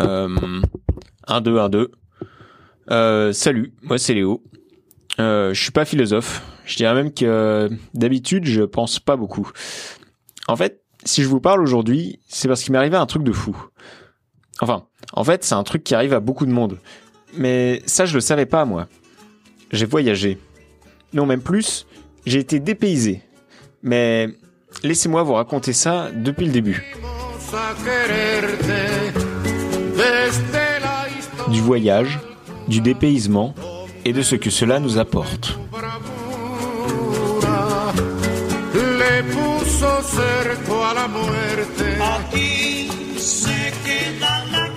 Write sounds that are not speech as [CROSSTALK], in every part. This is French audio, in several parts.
Euh, 1, 2, 1, 2. Euh, salut, moi c'est Léo. Euh, je suis pas philosophe. Je dirais même que euh, d'habitude je pense pas beaucoup. En fait, si je vous parle aujourd'hui, c'est parce qu'il m'est arrivé un truc de fou. Enfin, en fait, c'est un truc qui arrive à beaucoup de monde. Mais ça, je le savais pas, moi. J'ai voyagé. Non, même plus, j'ai été dépaysé. Mais laissez-moi vous raconter ça depuis le début. Du voyage, du dépaysement et de ce que cela nous apporte.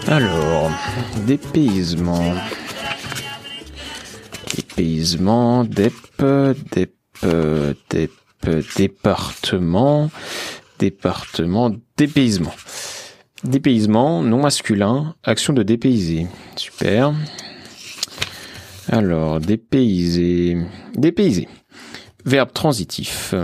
Alors, dépaysement. Dépaysement, dep, dep, dep, département, département, dépaysement. Dépaysement, non masculin, action de dépayser. Super. Alors, dépayser. Dépayser. Verbe transitif.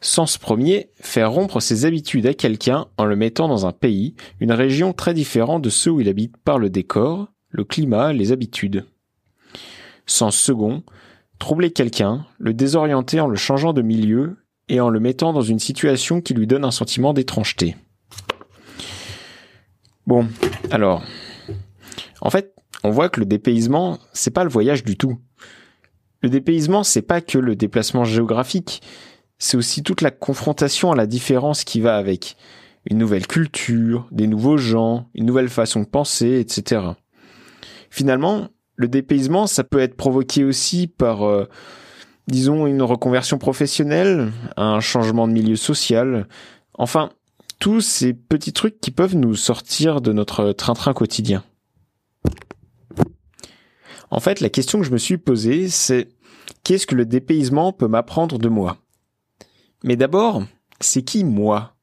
Sens premier, faire rompre ses habitudes à quelqu'un en le mettant dans un pays, une région très différente de ceux où il habite par le décor, le climat, les habitudes. Sens second, troubler quelqu'un, le désorienter en le changeant de milieu et en le mettant dans une situation qui lui donne un sentiment d'étrangeté. Bon, alors, en fait, on voit que le dépaysement, c'est pas le voyage du tout. Le dépaysement, c'est pas que le déplacement géographique, c'est aussi toute la confrontation à la différence qui va avec. Une nouvelle culture, des nouveaux gens, une nouvelle façon de penser, etc. Finalement, le dépaysement, ça peut être provoqué aussi par, euh, disons, une reconversion professionnelle, un changement de milieu social, enfin, tous ces petits trucs qui peuvent nous sortir de notre train-train quotidien. En fait, la question que je me suis posée, c'est qu'est-ce que le dépaysement peut m'apprendre de moi? Mais d'abord, c'est qui moi?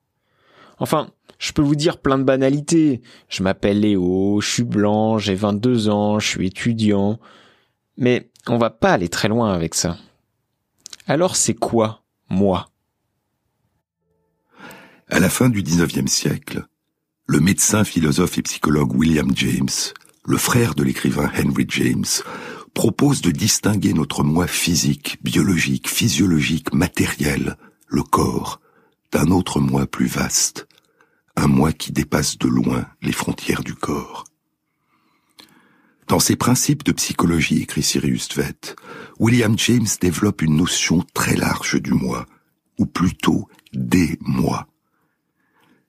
Enfin, je peux vous dire plein de banalités. Je m'appelle Léo, je suis blanc, j'ai 22 ans, je suis étudiant. Mais on va pas aller très loin avec ça. Alors c'est quoi, moi? À la fin du XIXe siècle, le médecin, philosophe et psychologue William James, le frère de l'écrivain Henry James, propose de distinguer notre moi physique, biologique, physiologique, matériel, le corps, d'un autre moi plus vaste, un moi qui dépasse de loin les frontières du corps. Dans ses principes de psychologie, écrit Sirius Tvet, William James développe une notion très large du moi, ou plutôt des moi.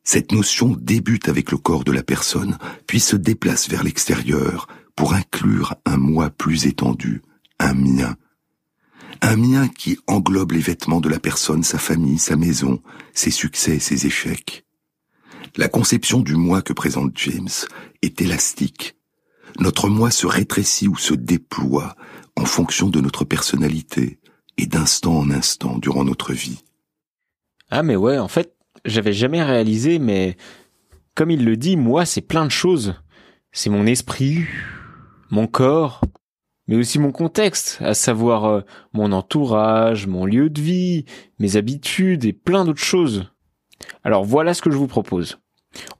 Cette notion débute avec le corps de la personne, puis se déplace vers l'extérieur pour inclure un moi plus étendu, un mien. Un mien qui englobe les vêtements de la personne, sa famille, sa maison, ses succès, ses échecs. La conception du moi que présente James est élastique. Notre moi se rétrécit ou se déploie en fonction de notre personnalité et d'instant en instant durant notre vie. Ah mais ouais, en fait, j'avais jamais réalisé, mais comme il le dit, moi, c'est plein de choses. C'est mon esprit, mon corps, mais aussi mon contexte, à savoir euh, mon entourage, mon lieu de vie, mes habitudes et plein d'autres choses. Alors voilà ce que je vous propose.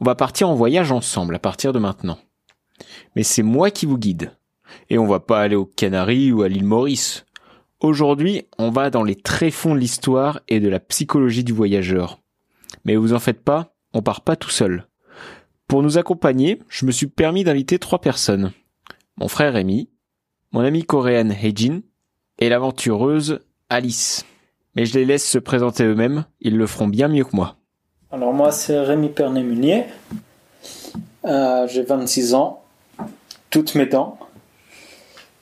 On va partir en voyage ensemble à partir de maintenant. Mais c'est moi qui vous guide. Et on va pas aller aux Canaries ou à l'île Maurice. Aujourd'hui, on va dans les tréfonds de l'histoire et de la psychologie du voyageur. Mais vous en faites pas, on part pas tout seul. Pour nous accompagner, je me suis permis d'inviter trois personnes. Mon frère Rémi, mon amie coréenne Heijin et l'aventureuse Alice. Mais je les laisse se présenter eux-mêmes, ils le feront bien mieux que moi. Alors moi c'est Rémi Pernet-Munier, Euh, j'ai 26 ans, toutes mes dents.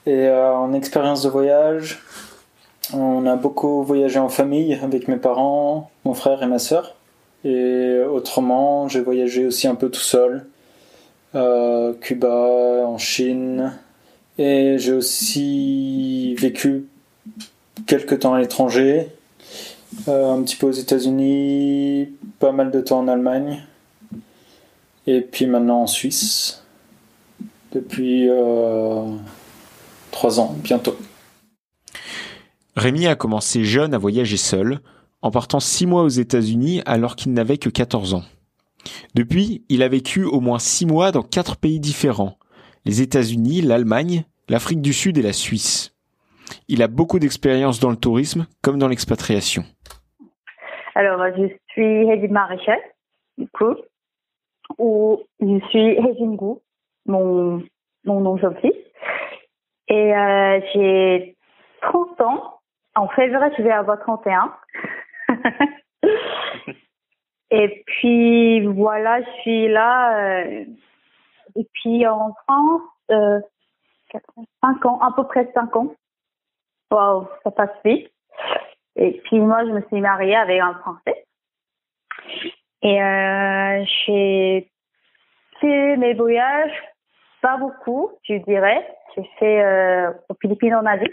Et euh, en expérience de voyage, on a beaucoup voyagé en famille avec mes parents, mon frère et ma sœur. Et autrement, j'ai voyagé aussi un peu tout seul. Euh, Cuba, en Chine. Et j'ai aussi vécu quelques temps à l'étranger. Euh, un petit peu aux États-Unis, pas mal de temps en Allemagne. Et puis maintenant en Suisse. Depuis euh, trois ans, bientôt. Rémi a commencé jeune à voyager seul, en partant six mois aux États-Unis alors qu'il n'avait que 14 ans. Depuis, il a vécu au moins six mois dans quatre pays différents. Les États-Unis, l'Allemagne, l'Afrique du Sud et la Suisse. Il a beaucoup d'expérience dans le tourisme comme dans l'expatriation. Alors, je suis Hedin Maréchal, du coup, ou je suis Hedin Gou, mon, mon nom gentil. Et euh, j'ai 30 ans. En février, je vais avoir 31. [LAUGHS] Et puis voilà, je suis là. Euh, et puis en France, euh, 5 ans, à peu près 5 ans. Waouh, ça passe vite. Et puis moi, je me suis mariée avec un Français. Et euh, j'ai fait mes voyages, pas beaucoup, je dirais. J'ai fait euh, aux Philippines en Asie.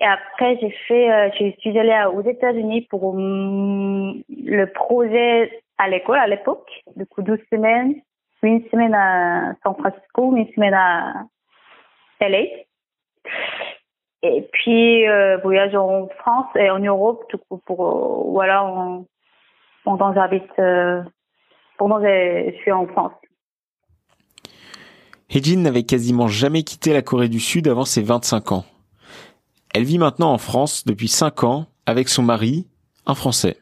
Et après, j'ai fait, euh, je suis allée aux États-Unis pour mm, le projet à l'école à l'époque. Du coup, 12 semaines, une semaine à San Francisco, une semaine à LA. Et puis, euh, voyage en France et en Europe, tout coup, pour, euh, voilà, en, pendant j'habite, euh, pendant je suis en France. Hejin n'avait quasiment jamais quitté la Corée du Sud avant ses 25 ans. Elle vit maintenant en France depuis 5 ans avec son mari, un Français.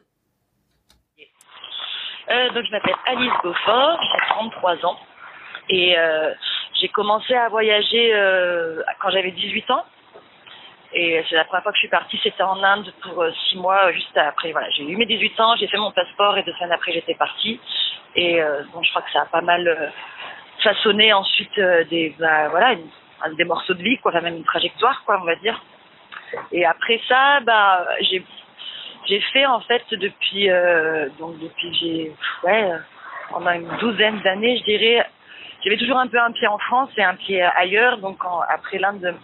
Euh, donc je m'appelle Alice Beaufort, j'ai 33 ans et euh, j'ai commencé à voyager euh, quand j'avais 18 ans. Et c'est la première fois que je suis partie, c'était en Inde pour 6 mois, juste après. Voilà, j'ai eu mes 18 ans, j'ai fait mon passeport et deux semaines après j'étais partie. Et donc je crois que ça a pas mal façonné ensuite des bah, voilà des morceaux de vie, quoi, même une trajectoire, quoi, on va dire. Et après ça, bah j'ai j'ai fait en fait depuis euh, donc depuis j'ai ouais pendant une douzaine d'années je dirais j'avais toujours un peu un pied en France et un pied ailleurs. Donc après l'Inde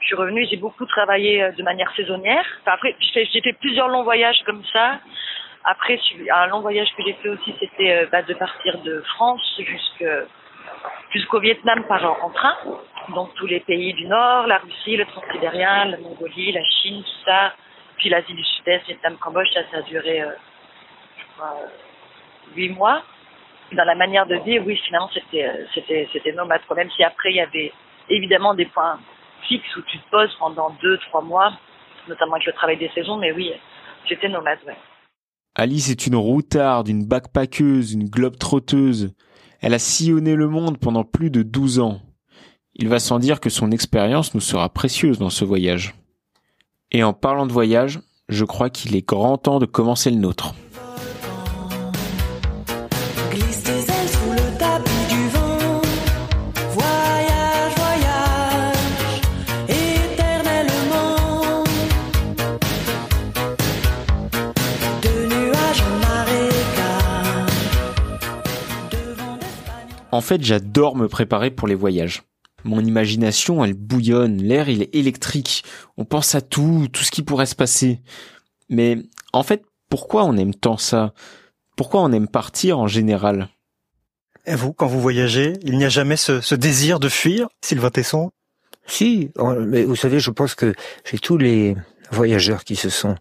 je suis revenue j'ai beaucoup travaillé euh, de manière saisonnière. Après j'ai fait plusieurs longs voyages comme ça. Après un long voyage que j'ai fait aussi c'était euh, bah, de partir de France jusqu'au Vietnam par en train donc tous les pays du Nord la Russie le Transsibérien la Mongolie la Chine tout ça puis l'Asie du Sud-Est, Vietnam, Cambodge, ça, ça a duré, euh, je crois, huit mois. Dans la manière de vivre, oui, finalement, c'était, euh, c'était, c'était nomade. Même si après, il y avait évidemment des points fixes où tu te poses pendant deux, trois mois, notamment avec le travail des saisons, mais oui, j'étais nomade, ouais. Alice est une routarde, une backpackeuse, une globe-trotteuse. Elle a sillonné le monde pendant plus de 12 ans. Il va sans dire que son expérience nous sera précieuse dans ce voyage. Et en parlant de voyage, je crois qu'il est grand temps de commencer le nôtre. En fait, j'adore me préparer pour les voyages. Mon imagination, elle bouillonne, l'air, il est électrique. On pense à tout, tout ce qui pourrait se passer. Mais en fait, pourquoi on aime tant ça? Pourquoi on aime partir en général? Et vous, quand vous voyagez, il n'y a jamais ce, désir de fuir, Sylvain Tesson? Si, mais vous savez, je pense que chez tous les voyageurs qui se sont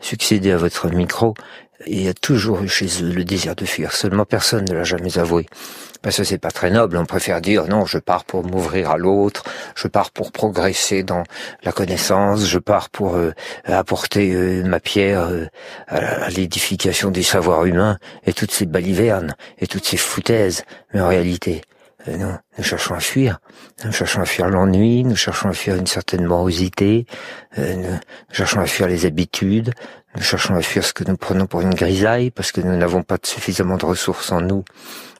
succédés à votre micro, il y a toujours eu chez eux le désir de fuir. Seulement personne ne l'a jamais avoué parce que c'est pas très noble. On préfère dire non, je pars pour m'ouvrir à l'autre, je pars pour progresser dans la connaissance, je pars pour euh, apporter euh, ma pierre euh, à l'édification des savoirs humains et toutes ces balivernes et toutes ces foutaises. Mais en réalité, non, nous cherchons à fuir. Nous cherchons à fuir l'ennui, nous cherchons à fuir une certaine morosité, nous cherchons à fuir les habitudes, nous cherchons à fuir ce que nous prenons pour une grisaille parce que nous n'avons pas suffisamment de ressources en nous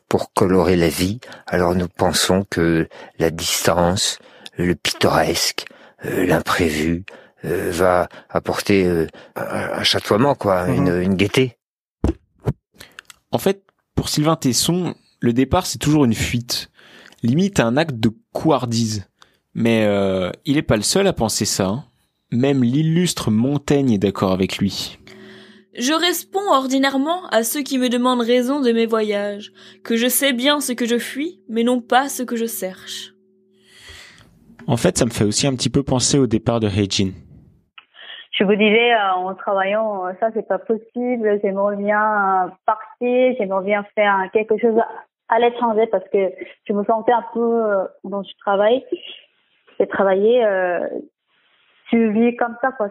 pour colorer la vie, alors nous pensons que la distance, le pittoresque, euh, l'imprévu euh, va apporter euh, un, chatoiement, quoi, mhm. une, une gaieté. En fait, pour Sylvain Tesson, le départ c'est toujours une fuite, limite un acte de couardise. Mais il n'est pas le seul à penser ça. Hein. Même l'illustre Montaigne est d'accord avec lui. Je réponds ordinairement à ceux qui me demandent raison de mes voyages, que je sais bien ce que je fuis, mais non pas ce que je cherche. En fait, ça me fait aussi un petit peu penser au départ de Heijin. je me disais euh, en travaillant, euh, ça c'est pas possible, j'aimerais bien euh, partir, j'aimerais bien faire quelque chose à l'étranger parce que je me sentais un peu dans ce travail. J'ai travaillé, tu vis comme ça quoi.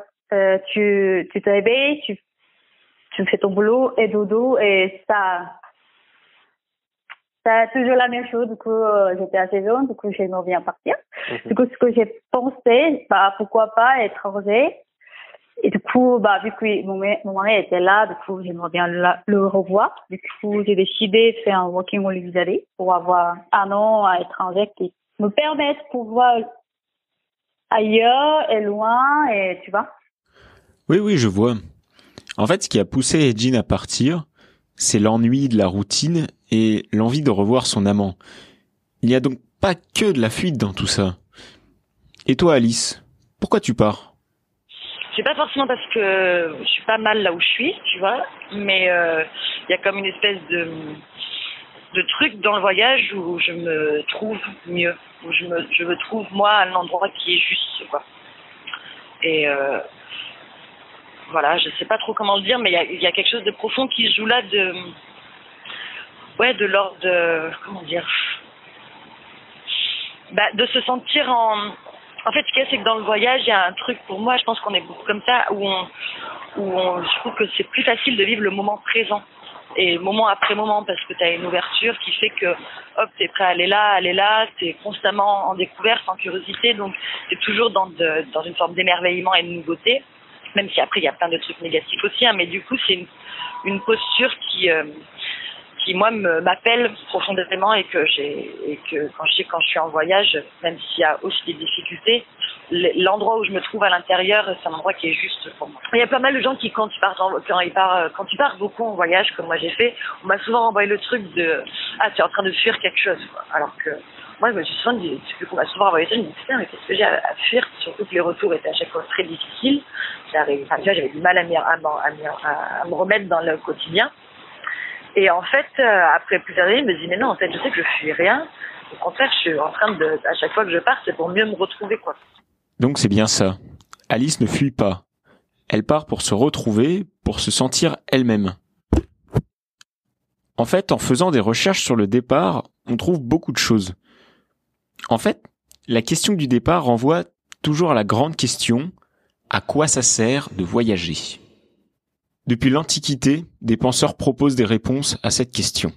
tu, tu te réveilles, tu, tu fais ton boulot et dodo et ça, c'est toujours la même chose. Du coup, j'étais assez jeune, du coup, j'aimerais bien partir. Mhm. Du coup, ce que j'ai pensé, bah, pourquoi pas étranger. Et du coup, bah, vu que mon, mon mari était là, du coup, j'aimerais bien le revoir. Du coup, j'ai décidé de faire un working holiday pour avoir un an à l'étranger qui me permette de pouvoir ailleurs et loin, et tu vois. Oui, oui, je vois. En fait, ce qui a poussé Jean à partir, c'est l'ennui de la routine et l'envie de revoir son amant. Il n'y a donc pas que de la fuite dans tout ça. Et toi, Alice, pourquoi tu pars? C'est pas forcément parce que je suis pas mal là où je suis, tu vois, mais euh, il y a comme une espèce de de truc dans le voyage où je me trouve mieux, où je me je me trouve moi à un endroit qui est juste, quoi. Et euh, voilà, je sais pas trop comment le dire, mais il y a, quelque chose de profond qui joue là de ouais de l'ordre de comment dire bah, de se sentir en en fait, ce qu'il y a, c'est que dans le voyage, il y a un truc pour moi, je pense qu'on est beaucoup comme ça, où on, où on, je trouve que c'est plus facile de vivre le moment présent et moment après moment parce que tu as une ouverture qui fait que hop tu es prêt à aller là aller là tu es constamment en découverte en curiosité donc tu es toujours dans dans une forme d'émerveillement et de nouveauté même si après il y a plein de trucs négatifs aussi hein, mais du coup c'est une, une posture qui euh, qui moi m'appelle profondément et que j'ai et que quand je quand je suis en voyage, même s'il y a aussi des difficultés, l'endroit où je me trouve à l'intérieur, c'est un endroit qui est juste pour moi. Il y a pas mal de gens qui quand tu pars quand ils partent quand tu pars beaucoup en voyage comme moi j'ai fait, on m'a souvent envoyé le truc de ah tu es en train de fuir quelque chose alors que moi, je me suis souvent dit, qu'on m'a souvent envoyé ça, je me dis, mais qu'est-ce que j'ai à, fuir? Surtout que les retours étaient à chaque fois très difficiles. J'avais du mal à, me remettre dans le quotidien. Et en fait, euh, après plusieurs années, je me dis, mais non, en fait, je sais que je fuis rien. Au contraire, je suis en train de, à chaque fois que je pars, c'est pour mieux me retrouver, quoi. Donc c'est bien ça. Alice ne fuit pas. Elle part pour se retrouver, pour se sentir elle-même. En fait, en faisant des recherches sur le départ, on trouve beaucoup de choses. En fait, la question du départ renvoie toujours à la grande question, à quoi ça sert de voyager? Depuis l'Antiquité, des penseurs proposent des réponses à cette question.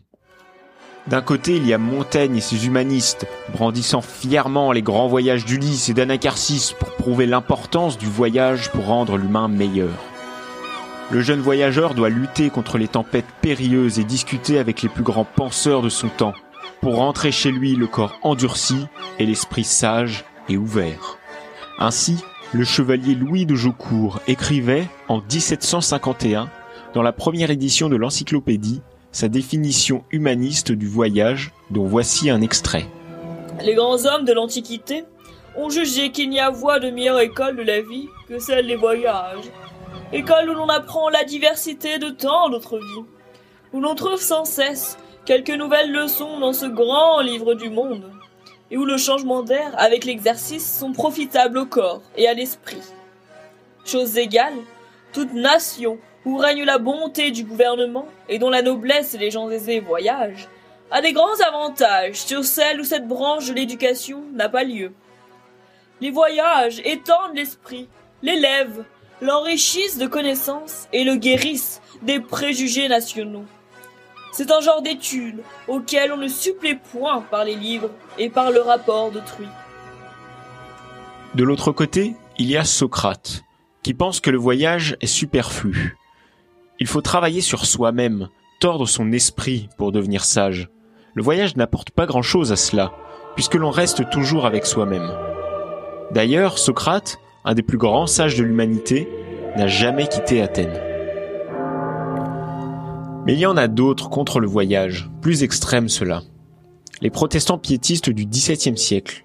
D'un côté, il y a Montaigne et ses humanistes, brandissant fièrement les grands voyages d'Ulysse et d'Anacharsis pour prouver l'importance du voyage pour rendre l'humain meilleur. Le jeune voyageur doit lutter contre les tempêtes périlleuses et discuter avec les plus grands penseurs de son temps, pour rentrer chez lui le corps endurci et l'esprit sage et ouvert. Ainsi, le chevalier Louis de Jaucourt écrivait, en 1751, dans la première édition de l'encyclopédie, sa définition humaniste du voyage, dont voici un extrait. Les grands hommes de l'Antiquité ont jugé qu'il n'y a voie de meilleure école de la vie que celle des voyages. École où l'on apprend la diversité de tant d'autres vies, où l'on trouve sans cesse quelques nouvelles leçons dans ce grand livre du monde et où le changement d'air avec l'exercice sont profitables au corps et à l'esprit. Chose égale, toute nation où règne la bonté du gouvernement et dont la noblesse et les gens aisés voyagent, a des grands avantages sur celle où cette branche de l'éducation n'a pas lieu. Les voyages étendent l'esprit, l'élèvent, l'enrichissent de connaissances et le guérissent des préjugés nationaux. C'est un genre d'étude auquel on ne supplée point par les livres et par le rapport d'autrui. De l'autre côté, il y a Socrate, qui pense que le voyage est superflu. Il faut travailler sur soi-même, tordre son esprit pour devenir sage. Le voyage n'apporte pas grand-chose à cela, puisque l'on reste toujours avec soi-même. D'ailleurs, Socrate, un des plus grands sages de l'humanité, n'a jamais quitté Athènes. Mais il y en a d'autres contre le voyage, plus extrêmes ceux-là. Les protestants piétistes du XVIIe siècle.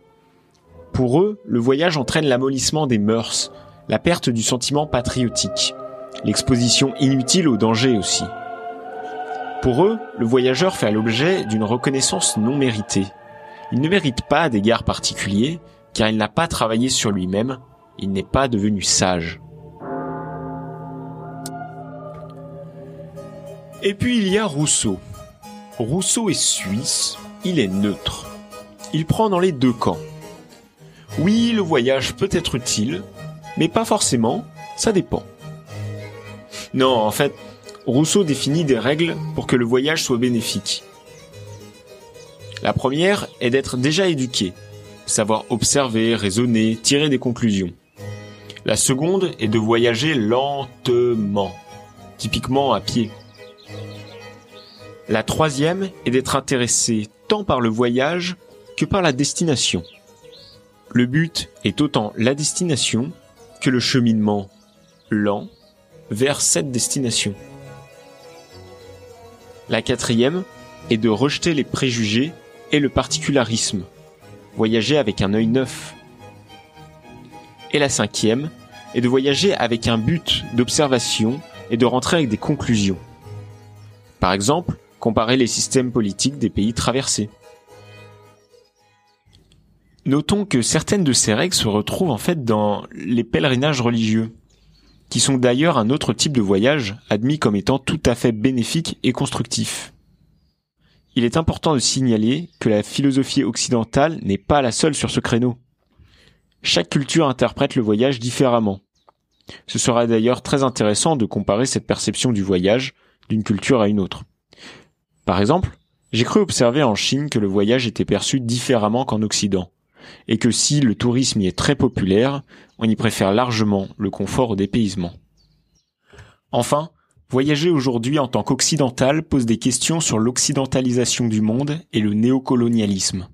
Pour eux, le voyage entraîne l'amollissement des mœurs, la perte du sentiment patriotique, l'exposition inutile au danger aussi. Pour eux, le voyageur fait l'objet d'une reconnaissance non méritée. Il ne mérite pas d'égards particuliers, car il n'a pas travaillé sur lui-même, il n'est pas devenu sage. Et puis il y a Rousseau. Rousseau est suisse, il est neutre. Il prend dans les deux camps. Oui, le voyage peut être utile, mais pas forcément, ça dépend. Non, en fait, Rousseau définit des règles pour que le voyage soit bénéfique. La première est d'être déjà éduqué, savoir observer, raisonner, tirer des conclusions. La seconde est de voyager lentement, typiquement à pied. La troisième est d'être intéressé tant par le voyage que par la destination. Le but est autant la destination que le cheminement lent vers cette destination. La quatrième est de rejeter les préjugés et le particularisme, voyager avec un œil neuf. Et la cinquième est de voyager avec un but d'observation et de rentrer avec des conclusions. Par exemple, comparer les systèmes politiques des pays traversés. Notons que certaines de ces règles se retrouvent en fait dans les pèlerinages religieux, qui sont d'ailleurs un autre type de voyage admis comme étant tout à fait bénéfique et constructif. Il est important de signaler que la philosophie occidentale n'est pas la seule sur ce créneau. Chaque culture interprète le voyage différemment. Ce sera d'ailleurs très intéressant de comparer cette perception du voyage d'une culture à une autre. Par exemple, j'ai cru observer en Chine que le voyage était perçu différemment qu'en Occident, et que si le tourisme y est très populaire, on y préfère largement le confort au dépaysement. Enfin, voyager aujourd'hui en tant qu'occidental pose des questions sur l'occidentalisation du monde et le néocolonialisme.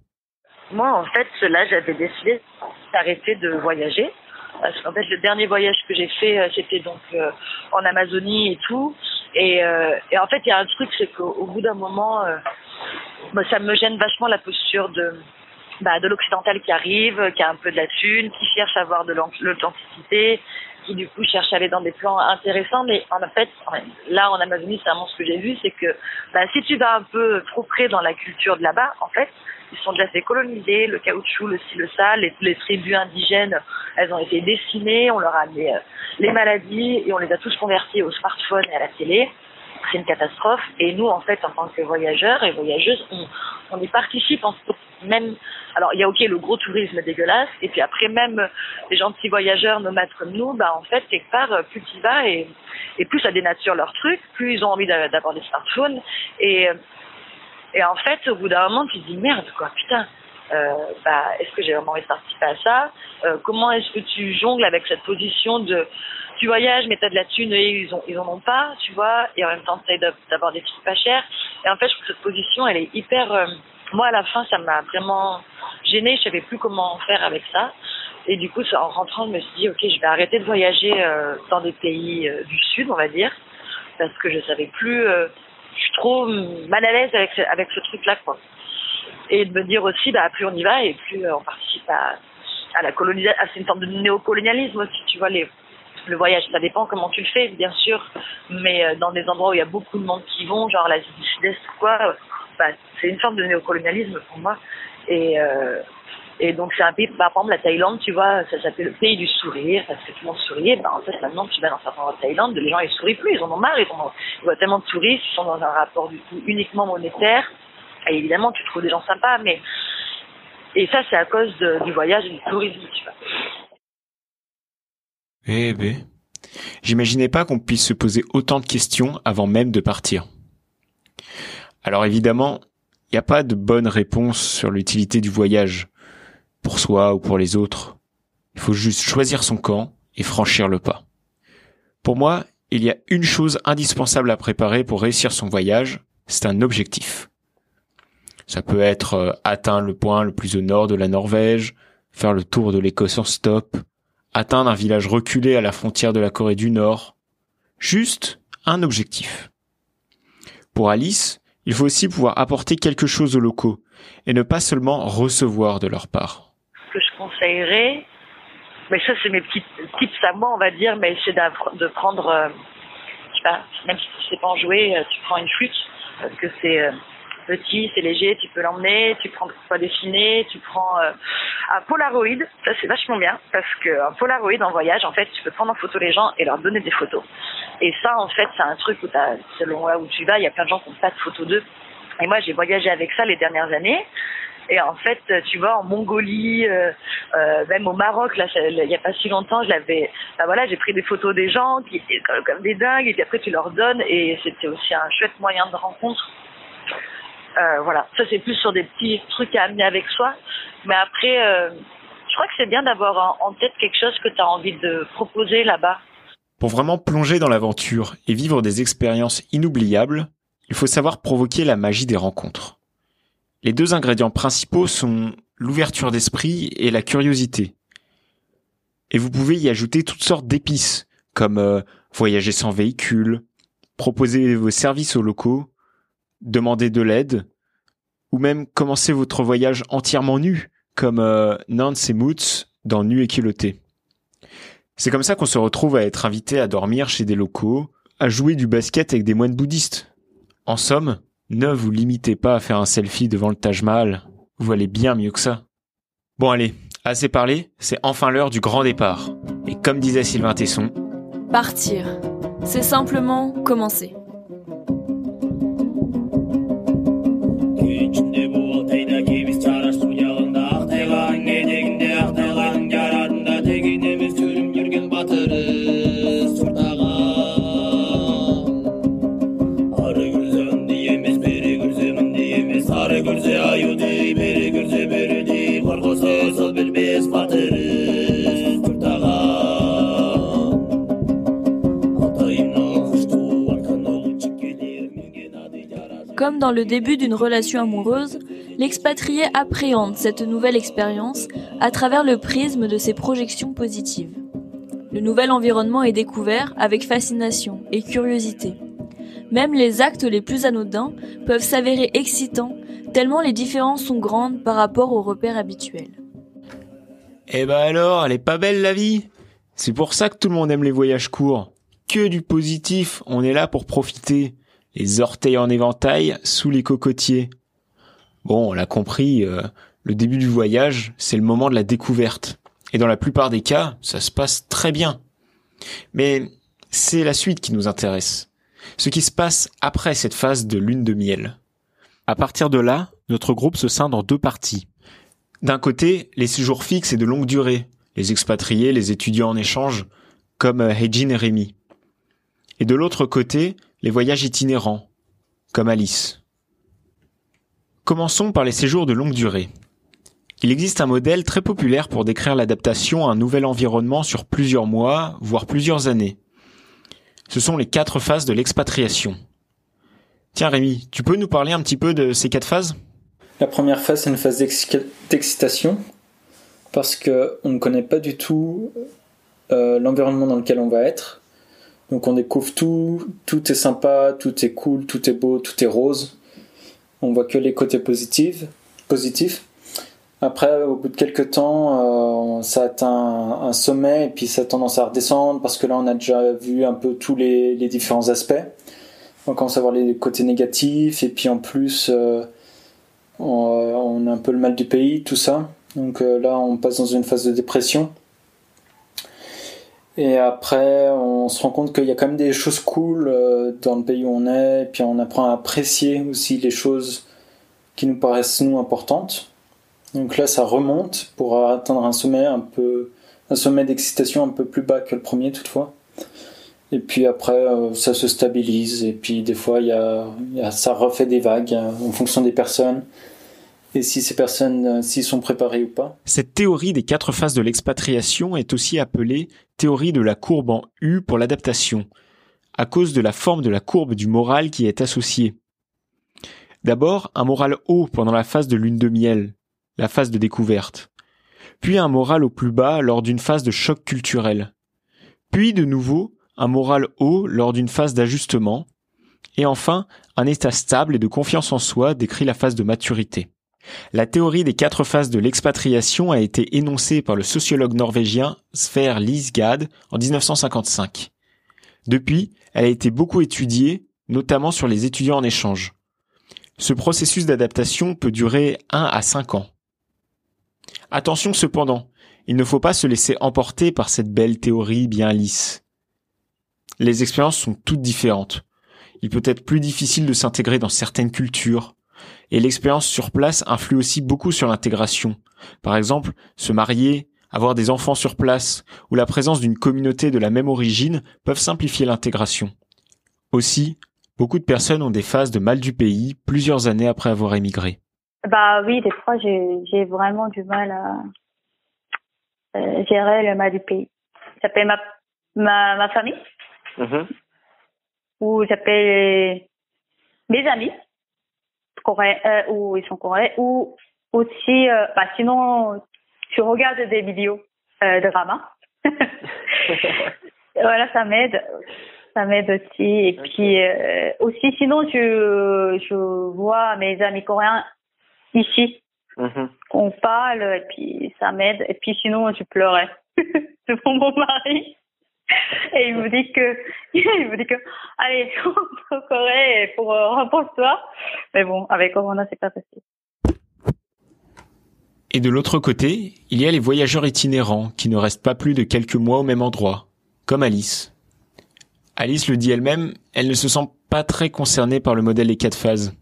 Moi, en fait, là, j'avais décidé d'arrêter de voyager. Parce qu'en fait, le dernier voyage que j'ai fait, euh, c'était donc euh, en Amazonie et tout. Et, euh, et en fait, il y a un truc, c'est qu'au bout d'un moment, euh, bah, ça me gêne vachement la posture de, bah, de l'occidental qui arrive, qui a un peu de la thune, qui cherche à avoir de l'authenticité, qui du coup cherche à aller dans des plans intéressants. Mais en fait, là en Amazonie, c'est vraiment ce que j'ai vu, c'est que bah, si tu vas un peu trop près dans la culture de là-bas, en fait, ils sont déjà fait coloniser, le caoutchouc, le ci, le ça, les, tribus indigènes, elles ont été décimées, on leur a mis euh, les maladies et on les a tous convertis au smartphone et à la télé. C'est une catastrophe. Et nous, en fait, en tant que voyageurs et voyageuses, on, y participe en même. Alors, il y a ok le gros tourisme dégueulasse, et puis après même les gentils voyageurs nomades comme nous, bah en fait quelque part plus tu vas et, et plus ça dénature leur truc, plus ils ont envie d'avoir des smartphones et et en fait, au bout d'un moment, tu te dis merde, quoi, putain. Euh, bah, est-ce que j'ai vraiment envie de participer à ça? Euh, Comment est-ce que tu jongles avec cette position de tu voyages mais t'as de la thune et ils ont ils en ont pas, tu vois, et en même temps t'essayes d'avoir des trucs pas chers. Et en fait, je trouve que cette position, elle est hyper. Euh, moi, à la fin, ça m'a vraiment gênée. Je savais plus comment faire avec ça. Et du coup, en rentrant, je me suis dit, ok, je vais arrêter de voyager euh, dans des pays euh, du sud, on va dire, parce que je savais plus. Euh, je suis trop mal à l'aise avec ce, avec ce truc-là, quoi. Et de me dire aussi, bah, plus on y va et plus on participe à, à la colonisation. C'est une forme de néocolonialisme aussi, tu vois, les, le voyage. Ça dépend comment tu le fais, bien sûr, mais dans des endroits où il y a beaucoup de monde qui vont, genre l'Asie du Sud-Est ou quoi, bah, c'est une forme de néocolonialisme pour moi. Et, euh, et donc c'est un pays, bah, par exemple la Thaïlande, tu vois, ça s'appelle le pays du sourire, parce que tout le monde souriait. Bah, en fait, maintenant, tu vas dans certains endroits de Thaïlande, les gens ils sourient plus, ils en ont marre, ils, ont, voient tellement de touristes, ils sont dans un rapport du coup uniquement monétaire. Et évidemment, tu trouves des gens sympas, mais et ça c'est à cause du voyage et du tourisme, tu vois. Eh ben, j'imaginais pas qu'on puisse se poser autant de questions avant même de partir. Alors évidemment, il n'y a pas de bonne réponse sur l'utilité du voyage, pour soi ou pour les autres. Il faut juste choisir son camp et franchir le pas. Pour moi, il y a une chose indispensable à préparer pour réussir son voyage, c'est un objectif. Ça peut être euh, atteindre le point le plus au nord de la Norvège, faire le tour de l'Écosse en stop, atteindre un village reculé à la frontière de la Corée du Nord. Juste un objectif. Pour Alice, il faut aussi pouvoir apporter quelque chose aux locaux et ne pas seulement recevoir de leur part. Que je conseillerais, mais ça c'est mes petits tips à moi on va dire, mais c'est de prendre, euh, je sais pas, même si tu sais pas en jouer, tu prends une flûte parce que c'est euh, petit, c'est léger, tu peux l'emmener, tu prends quoi dessiner, tu prends euh, un Polaroid, ça c'est vachement bien parce qu'un Polaroid en voyage, en fait, tu peux prendre en photo les gens et leur donner des photos. Et ça, en fait, c'est un truc où selon là où tu vas, il y a plein de gens qui n'ont pas de photos d'eux. Et moi, j'ai voyagé avec ça les dernières années. Et en fait, tu vois, en Mongolie, euh, euh, même au Maroc, là, il n'y a pas si longtemps, je l'avais. Bah voilà, j'ai pris des photos des gens qui étaient comme, des dingues, et puis après tu leur donnes, et c'était aussi un chouette moyen de rencontre. Euh, voilà, ça c'est plus sur des petits trucs à amener avec soi. Mais après, euh, je crois que c'est bien d'avoir en, en tête quelque chose que tu as envie de proposer là-bas. Pour vraiment plonger dans l'aventure et vivre des expériences inoubliables, il faut savoir provoquer la magie des rencontres. Les deux ingrédients principaux sont l'ouverture d'esprit et la curiosité. Et vous pouvez y ajouter toutes sortes d'épices, comme euh, voyager sans véhicule, proposer vos services aux locaux, demander de l'aide, ou même commencer votre voyage entièrement nu, comme euh, Nance et Moots dans Nu et culotté. C'est comme ça qu'on se retrouve à être invité à dormir chez des locaux, à jouer du basket avec des moines bouddhistes. En somme, ne vous limitez pas à faire un selfie devant le Taj Mahal. Vous valez bien mieux que ça. Bon allez, assez parlé, c'est enfin l'heure du grand départ. Et comme disait Sylvain Tesson, Partir. C'est simplement commencer. Comme dans le début d'une relation amoureuse, l'expatrié appréhende cette nouvelle expérience à travers le prisme de ses projections positives. Le nouvel environnement est découvert avec fascination et curiosité. Même les actes les plus anodins peuvent s'avérer excitants tellement les différences sont grandes par rapport aux repères habituels. Eh ben alors, elle est pas belle la vie C'est pour ça que tout le monde aime les voyages courts. Que du positif, on est là pour profiter. Les orteils en éventail sous les cocotiers. Bon, on l'a compris, euh, le début du voyage, c'est le moment de la découverte. Et dans la plupart des cas, ça se passe très bien. Mais c'est la suite qui nous intéresse. Ce qui se passe après cette phase de lune de miel. À partir de là, notre groupe se scinde en deux parties. D'un côté, les séjours fixes et de longue durée, les expatriés, les étudiants en échange, comme euh, Heijin et Rémi. Et de l'autre côté, les voyages itinérants, comme Alice. Commençons par les séjours de longue durée. Il existe un modèle très populaire pour décrire l'adaptation à un nouvel environnement sur plusieurs mois, voire plusieurs années. Ce sont les quatre phases de l'expatriation. Tiens Rémi, tu peux nous parler un petit peu de ces quatre phases? La première phase, c'est une phase d'exci- d'excitation parce que on ne connaît pas du tout euh, l'environnement dans lequel on va être. Donc on découvre tout, tout est sympa, tout est cool, tout est beau, tout est rose. On voit que les côtés positifs. positifs. Après, au bout de quelques temps, euh, ça atteint un, sommet et puis ça a tendance à redescendre parce que là, on a déjà vu un peu tous les, différents aspects. On commence à voir les côtés négatifs et puis en plus, euh, on, on a un peu le mal du pays, tout ça. Donc euh, là, on passe dans une phase de dépression. Et après, on se rend compte qu'il y a quand même des choses cool euh, dans le pays où on est, et puis on apprend à apprécier aussi les choses qui nous paraissent nous importantes. Donc là, ça remonte pour atteindre un sommet un peu, un sommet d'excitation un peu plus bas que le premier toutefois. Et puis après, euh, ça se stabilise, et puis des fois, il y a, ça refait des vagues euh, en fonction des personnes, et si ces personnes, euh, s'ils sont préparés ou pas. Cette théorie des quatre phases de l'expatriation est aussi appelée théorie de la courbe en U pour l'adaptation, à cause de la forme de la courbe du moral qui est associée. D'abord, un moral haut pendant la phase de lune de miel, la phase de découverte, puis un moral au plus bas lors d'une phase de choc culturel, puis de nouveau un moral haut lors d'une phase d'ajustement, et enfin un état stable et de confiance en soi décrit la phase de maturité. La théorie des quatre phases de l'expatriation a été énoncée par le sociologue norvégien Sverre Lisgad en 1955. Depuis, elle a été beaucoup étudiée, notamment sur les étudiants en échange. Ce processus d'adaptation peut durer 1 à 5 ans. Attention cependant, il ne faut pas se laisser emporter par cette belle théorie bien lisse. Les expériences sont toutes différentes. Il peut être plus difficile de s'intégrer dans certaines cultures, et l'expérience sur place influe aussi beaucoup sur l'intégration. Par exemple, se marier, avoir des enfants sur place ou la présence d'une communauté de la même origine peuvent simplifier l'intégration. Aussi, beaucoup de personnes ont des phases de mal du pays plusieurs années après avoir émigré. Bah oui, des fois j'ai vraiment du mal à euh, gérer le mal du pays. J'appelle ma, ma, ma famille, Mhm. ou j'appelle mes amis coréens, euh, ou ils sont coréens, ou aussi, euh, bah sinon, tu regardes des vidéos euh, de drama. [LAUGHS] voilà, ça m'aide. Ça m'aide aussi. Et puis euh, aussi, sinon, je, je vois mes amis coréens ici. Mhm. On parle et puis ça m'aide. Et puis sinon, je pleurais [LAUGHS] devant mon mari. [LAUGHS] Et il me dit que, [LAUGHS] il me dit que, allez, [LAUGHS] rentre en Corée pour euh, repose-toi. Mais bon, avec Corona, c'est pas facile. Et de l'autre côté, il y a les voyageurs itinérants qui ne restent pas plus de quelques mois au même endroit, comme Alice. Alice le dit elle-même, elle ne se sent pas très concernée par le modèle des quatre phases.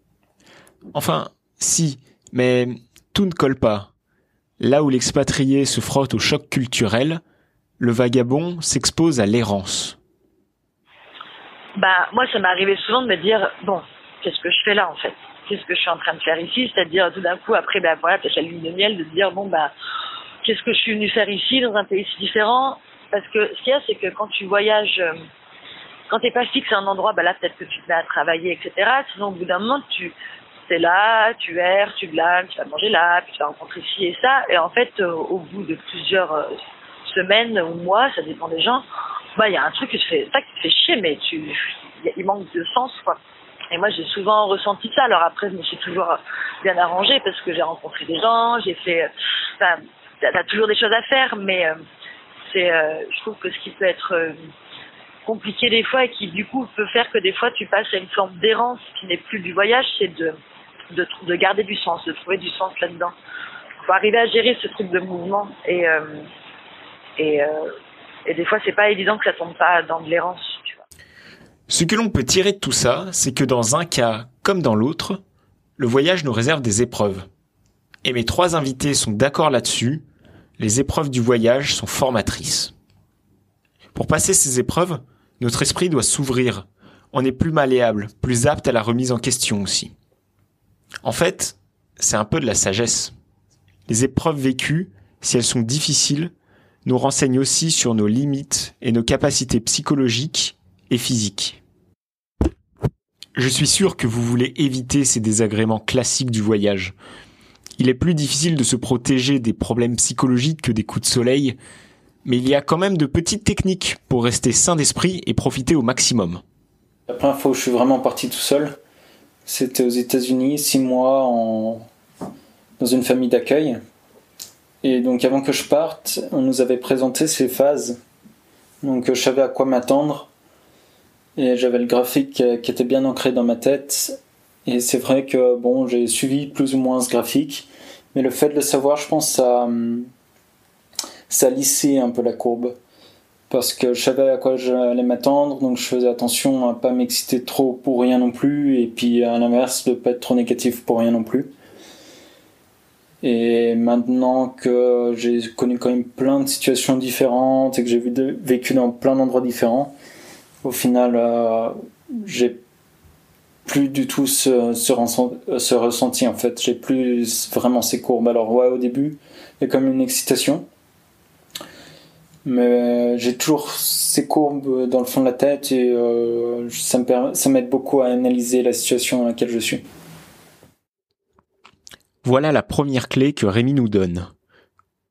Enfin, si, mais tout ne colle pas. Là où l'expatrié se frotte au choc culturel, le vagabond s'expose à l'errance. Bah, moi, ça m'est arrivé souvent de me dire, bon, qu'est-ce que je fais là, en fait? Qu'est-ce que je suis en train de faire ici? C'est-à-dire, tout d'un coup, après, ben voilà, peut-être la lune de miel, de se dire, bon, bah, qu'est-ce que je suis venu faire ici, dans un pays si différent? Parce que ce qu'il y a, c'est que quand tu voyages, euh, quand t'es pas fixe à un endroit, bah là, peut-être que tu te mets à travailler, etc. Sinon, au bout d'un moment, tu es là, tu erres, tu glanes, tu vas manger là, puis tu vas rencontrer ci et ça. Et en fait, euh, au bout de plusieurs semaines ou mois, ça dépend des gens, bah, il y a un truc qui te fait, qui fait chier, mais il manque de sens, quoi. Et moi, j'ai souvent ressenti ça. Alors après, je me suis toujours bien arrangée parce que j'ai rencontré des gens, j'ai fait, enfin, t'as toujours des choses à faire, mais euh, c'est, euh, je trouve que ce qui peut être euh, compliqué des fois et qui du coup peut faire que des fois tu passes à une forme d'errance qui n'est plus du voyage, c'est de, de garder du sens, de trouver du sens là-dedans. Faut arriver à gérer ce truc de mouvement et et, euh, et des fois c'est pas évident que ça tombe pas dans de l'errance. Ce que l'on peut tirer de tout ça, c'est que dans un cas comme dans l'autre, le voyage nous réserve des épreuves. Et mes trois invités sont d'accord là-dessus, les épreuves du voyage sont formatrices. Pour passer ces épreuves, notre esprit doit s'ouvrir. On est plus malléable, plus apte à la remise en question aussi. En fait, c'est un peu de la sagesse. Les épreuves vécues, si elles sont difficiles, nous renseignent aussi sur nos limites et nos capacités psychologiques et physiques. Je suis sûr que vous voulez éviter ces désagréments classiques du voyage. Il est plus difficile de se protéger des problèmes psychologiques que des coups de soleil, mais il y a quand même de petites techniques pour rester sain d'esprit et profiter au maximum. La première fois où je suis vraiment parti tout seul, c'était aux États-Unis, six mois en... dans une famille d'accueil. Et donc avant que je parte, on nous avait présenté ces phases. Donc je savais à quoi m'attendre. Et j'avais le graphique euh, qui était bien ancré dans ma tête. Et c'est vrai que bon, j'ai suivi plus ou moins ce graphique. Mais le fait de le savoir, je pense, ça, hum, ça lissait un peu la courbe parce que je savais à quoi j'allais m'attendre, donc je faisais attention à pas m'exciter trop pour rien non plus, et puis à l'inverse, de pas être trop négatif pour rien non plus. Et maintenant que j'ai connu quand même plein de situations différentes et que j'ai vécu dans plein d'endroits différents, au final, euh, j'ai plus du tout ce, ce, ressent- ce ressenti en fait. J'ai plus vraiment ces courbes. Alors, ouais, au début, il y a même une excitation. Mais j'ai toujours ces courbes dans le fond de la tête et euh, ça m'aide beaucoup à analyser la situation dans laquelle je suis. Voilà la première clé que Rémi nous donne.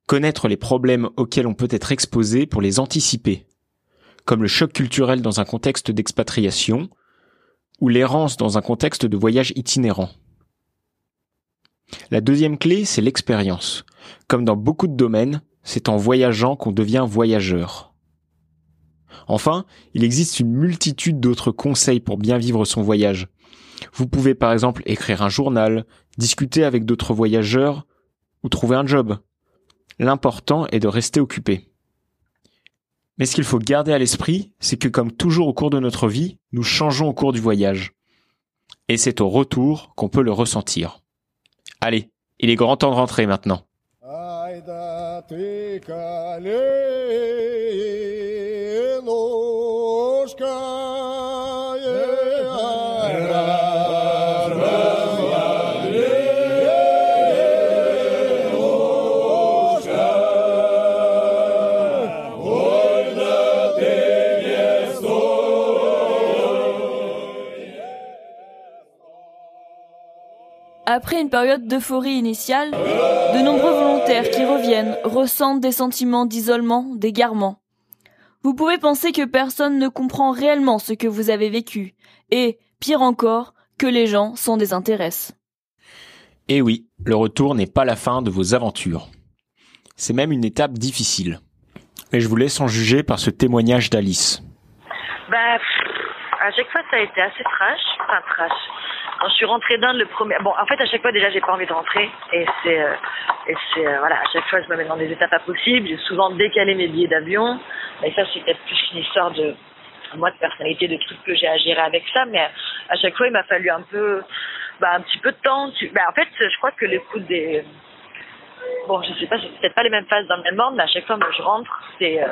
Connaître les problèmes auxquels on peut être exposé pour les anticiper, comme le choc culturel dans un contexte d'expatriation ou l'errance dans un contexte de voyage itinérant. La deuxième clé, c'est l'expérience. Comme dans beaucoup de domaines, c'est en voyageant qu'on devient voyageur. Enfin, il existe une multitude d'autres conseils pour bien vivre son voyage. Vous pouvez par exemple écrire un journal, discuter avec d'autres voyageurs ou trouver un job. L'important est de rester occupé. Mais ce qu'il faut garder à l'esprit, c'est que comme toujours au cours de notre vie, nous changeons au cours du voyage. Et c'est au retour qu'on peut le ressentir. Allez, il est grand temps de rentrer maintenant. Après une période d'euphorie initiale, de nombreux volontaires qui reviennent ressentent des sentiments d'isolement, d'égarement. Vous pouvez penser que personne ne comprend réellement ce que vous avez vécu, et, pire encore, que les gens s'en désintéressent. Et Eh oui, le retour n'est pas la fin de vos aventures. C'est même une étape difficile. Mais je vous laisse en juger par ce témoignage d'Alice. Bah, à chaque fois, ça a été assez trash. Enfin, trash. Quand je suis rentrée d'Inde, le premier. Bon, en fait, à chaque fois, déjà, j'ai pas envie de rentrer. Et c'est. euh, et c'est. euh, voilà, à chaque fois, je me mets dans des étapes impossibles. J'ai souvent décalé mes billets d'avion. Mais ça, c'est peut-être plus une histoire de. Moi, de personnalité, de trucs que j'ai à gérer avec ça. Mais à chaque fois, il m'a fallu un peu. Bah, un petit peu de temps. Tu- Bah, en fait, je crois que l'écoute des. Bon, je sais pas, c'est peut-être pas les mêmes phases dans le même ordre, mais à chaque fois, moi, je rentre, c'est euh,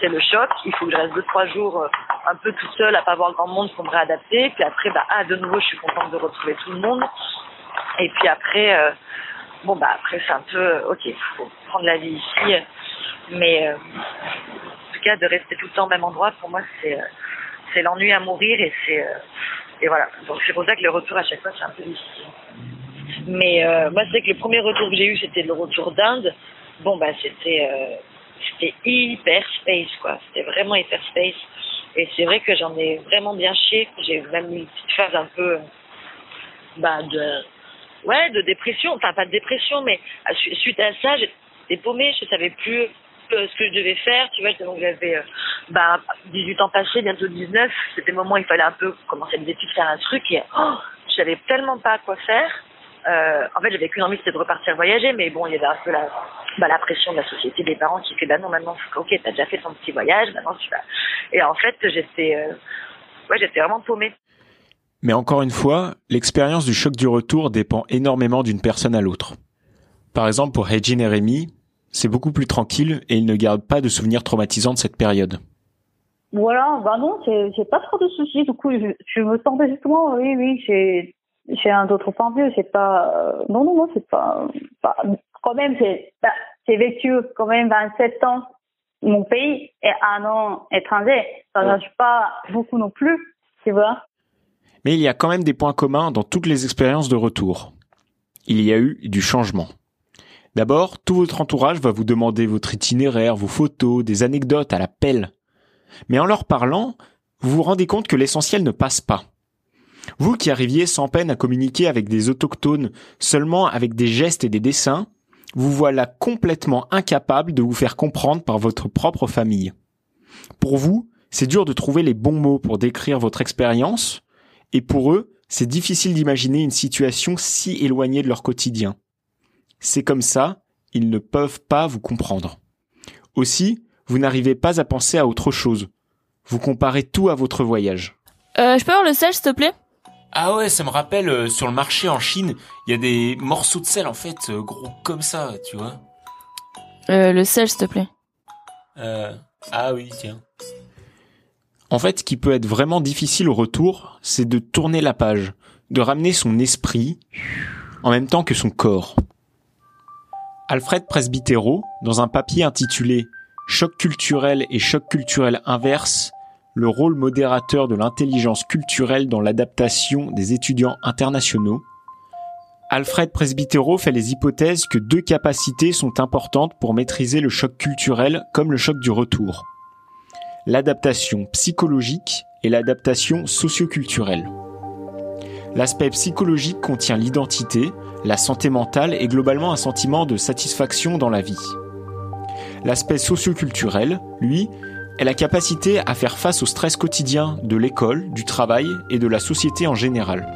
c'est le choc. Il faut que je reste deux, trois jours euh, un peu toute seule, à pas voir grand monde pour me réadapter. Puis après, bah, ah, de nouveau, je suis contente de retrouver tout le monde. Et puis après, euh, bon, bah, après, c'est un peu, ok, faut prendre la vie ici. Mais, en tout cas, de rester tout le temps au même endroit, pour moi, c'est l'ennui à mourir et c'est, et voilà. Donc, c'est pour ça que le retour à chaque fois, c'est un peu difficile. Mais euh, moi, c'est que le premier retour que j'ai eu, c'était le retour d'Inde. Bon, bah, c'était euh, c'était hyper space, quoi. C'était vraiment hyper space. Et c'est vrai que j'en ai vraiment bien chié. J'ai même eu une petite phase un peu, bah, de, ouais, de dépression. Enfin, pas de dépression, mais su- suite à ça, j'étais paumée. Je savais plus euh, ce que je devais faire. Tu vois, donc j'avais, euh, bah, 18 ans passés, bientôt 19. C'était le moment où il fallait un peu commencer les études, faire un truc. Et, oh, je savais tellement pas quoi faire. Euh, en fait, j'avais qu'une envie, c'était de repartir voyager, mais bon, il y avait un peu la, bah, la pression de la société, des parents qui fait, bah non, maintenant, ok, t'as déjà fait ton petit voyage, maintenant tu vas. Et en fait, j'étais, euh, ouais, j'étais vraiment paumée. Mais encore une fois, l'expérience du choc du retour dépend énormément d'une personne à l'autre. Par exemple, pour Regine et Rémi, c'est beaucoup plus tranquille et ils ne gardent pas de souvenirs traumatisants de cette période. Voilà, bah non, j'ai j'ai pas trop de soucis. Du coup, je, je me sentais justement, oui, oui, j'ai j'ai un autre point de vue. C'est pas, euh, non, non, non, c'est pas, pas- quand même, c'est, bah, j'ai vécu quand même 27 ans mon pays et un an étranger. Ça ne change pas beaucoup non plus, tu vois. Mais il y a quand même des points communs dans toutes les expériences de retour. Il y a eu du changement. D'abord, tout votre entourage va vous demander votre itinéraire, vos photos, des anecdotes à la pelle. Mais en leur parlant, vous vous rendez compte que l'essentiel ne passe pas. Vous qui arriviez sans peine à communiquer avec des autochtones seulement avec des gestes et des dessins, vous voilà complètement incapable de vous faire comprendre par votre propre famille. Pour vous, c'est dur de trouver les bons mots pour décrire votre expérience, et pour eux, c'est difficile d'imaginer une situation si éloignée de leur quotidien. C'est comme ça, ils ne peuvent pas vous comprendre. Aussi, vous n'arrivez pas à penser à autre chose. Vous comparez tout à votre voyage. Euh, je peux avoir le sel, s'il te plaît? Ah ouais, ça me rappelle, euh, sur le marché en Chine, il y a des morceaux de sel, en fait, euh, gros comme ça, tu vois. euh, Le sel, s'il te plaît. Euh, ah oui, tiens. En fait, ce qui peut être vraiment difficile au retour, c'est de tourner la page, de ramener son esprit en même temps que son corps. Alfred Presbitero, dans un papier intitulé Choc culturel et choc culturel inverse, le rôle modérateur de l'intelligence culturelle dans l'adaptation des étudiants internationaux, Alfred Presbitero fait les hypothèses que deux capacités sont importantes pour maîtriser le choc culturel comme le choc du retour. L'adaptation psychologique et l'adaptation socioculturelle. L'aspect psychologique contient l'identité, la santé mentale et globalement un sentiment de satisfaction dans la vie. L'aspect socioculturel, lui, est la capacité à faire face au stress quotidien de l'école, du travail et de la société en général.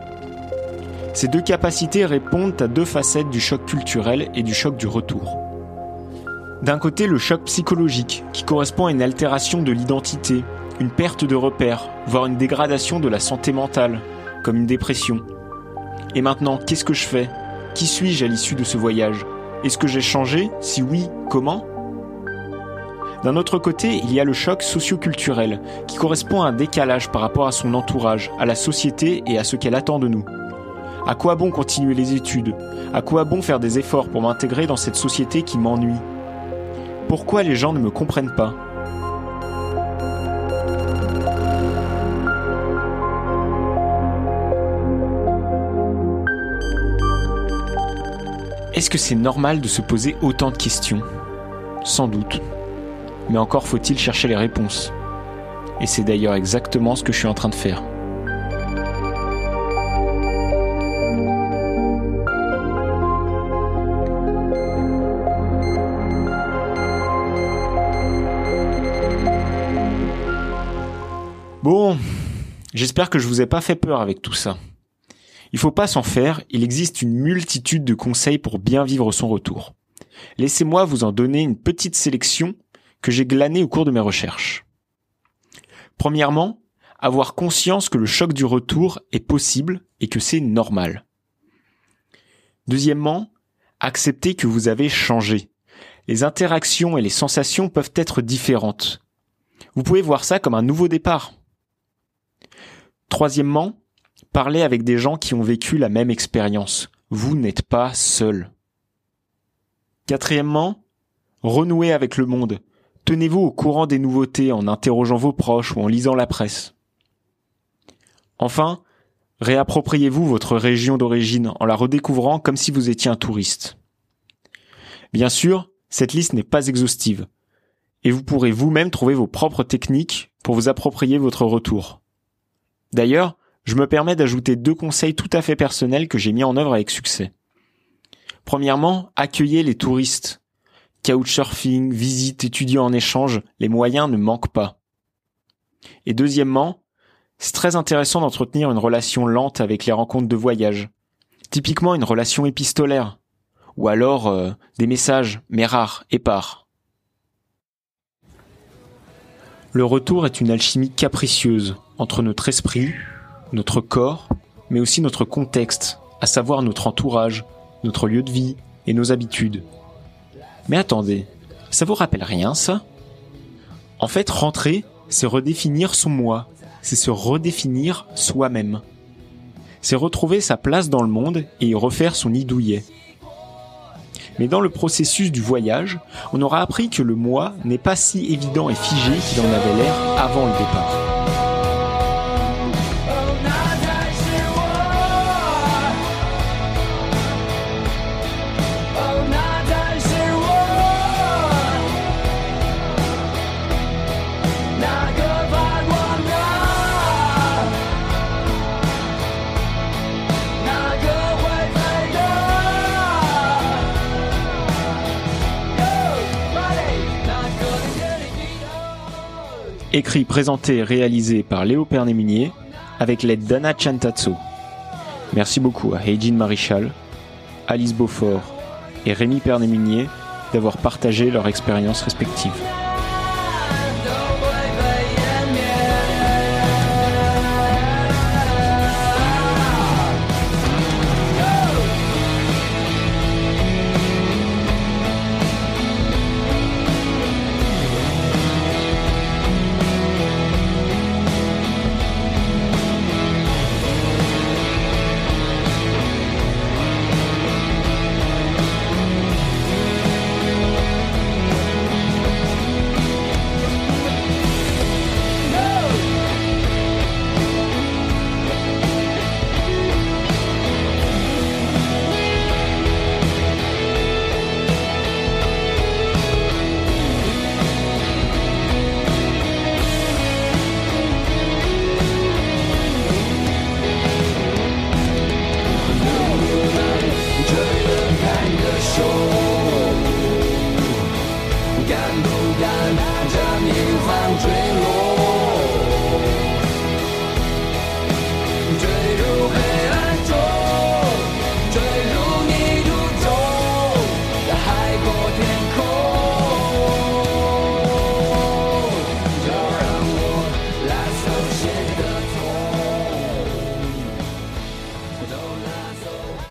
Ces deux capacités répondent à deux facettes du choc culturel et du choc du retour. D'un côté, le choc psychologique, qui correspond à une altération de l'identité, une perte de repères, voire une dégradation de la santé mentale, comme une dépression. Et maintenant, qu'est-ce que je fais? Qui suis-je à l'issue de ce voyage? Est-ce que j'ai changé? Si oui, comment? D'un autre côté, il y a le choc socioculturel, qui correspond à un décalage par rapport à son entourage, à la société et à ce qu'elle attend de nous. À quoi bon continuer les études? À quoi bon faire des efforts pour m'intégrer dans cette société qui m'ennuie? Pourquoi les gens ne me comprennent pas? Est-ce que c'est normal de se poser autant de questions? Sans doute. Mais encore faut-il chercher les réponses. Et c'est d'ailleurs exactement ce que je suis en train de faire. Bon, j'espère que je vous ai pas fait peur avec tout ça. Il faut pas s'en faire, il existe une multitude de conseils pour bien vivre son retour. Laissez-moi vous en donner une petite sélection que j'ai glanée au cours de mes recherches. Premièrement, avoir conscience que le choc du retour est possible et que c'est normal. Deuxièmement, accepter que vous avez changé. Les interactions et les sensations peuvent être différentes. Vous pouvez voir ça comme un nouveau départ. Troisièmement, parlez avec des gens qui ont vécu la même expérience. Vous n'êtes pas seul. Quatrièmement, renouez avec le monde. Tenez-vous au courant des nouveautés en interrogeant vos proches ou en lisant la presse. Enfin, réappropriez-vous votre région d'origine en la redécouvrant comme si vous étiez un touriste. Bien sûr, cette liste n'est pas exhaustive, et vous pourrez vous-même trouver vos propres techniques pour vous approprier votre retour. D'ailleurs, je me permets d'ajouter deux conseils tout à fait personnels que j'ai mis en œuvre avec succès. Premièrement, accueillez les touristes. Couchsurfing, visite, étudiants en échange, les moyens ne manquent pas. Et deuxièmement, c'est très intéressant d'entretenir une relation lente avec les rencontres de voyage. Typiquement une relation épistolaire. Ou alors euh, des messages, mais rares, épars. Le retour est une alchimie capricieuse entre notre esprit, notre corps, mais aussi notre contexte, à savoir notre entourage, notre lieu de vie et nos habitudes. Mais attendez, ça vous rappelle rien ça? En fait, rentrer, c'est redéfinir son moi, c'est se redéfinir soi-même. C'est retrouver sa place dans le monde et y refaire son nid douillet. Mais dans le processus du voyage, on aura appris que le moi n'est pas si évident et figé qu'il en avait l'air avant le départ. Écrit, présenté et réalisé par Léo Pernémunier avec l'aide d'Anna Chantatso. Merci beaucoup à Heijin Marichal, Alice Beaufort et Rémi Pernémunier d'avoir partagé leur expérience respective.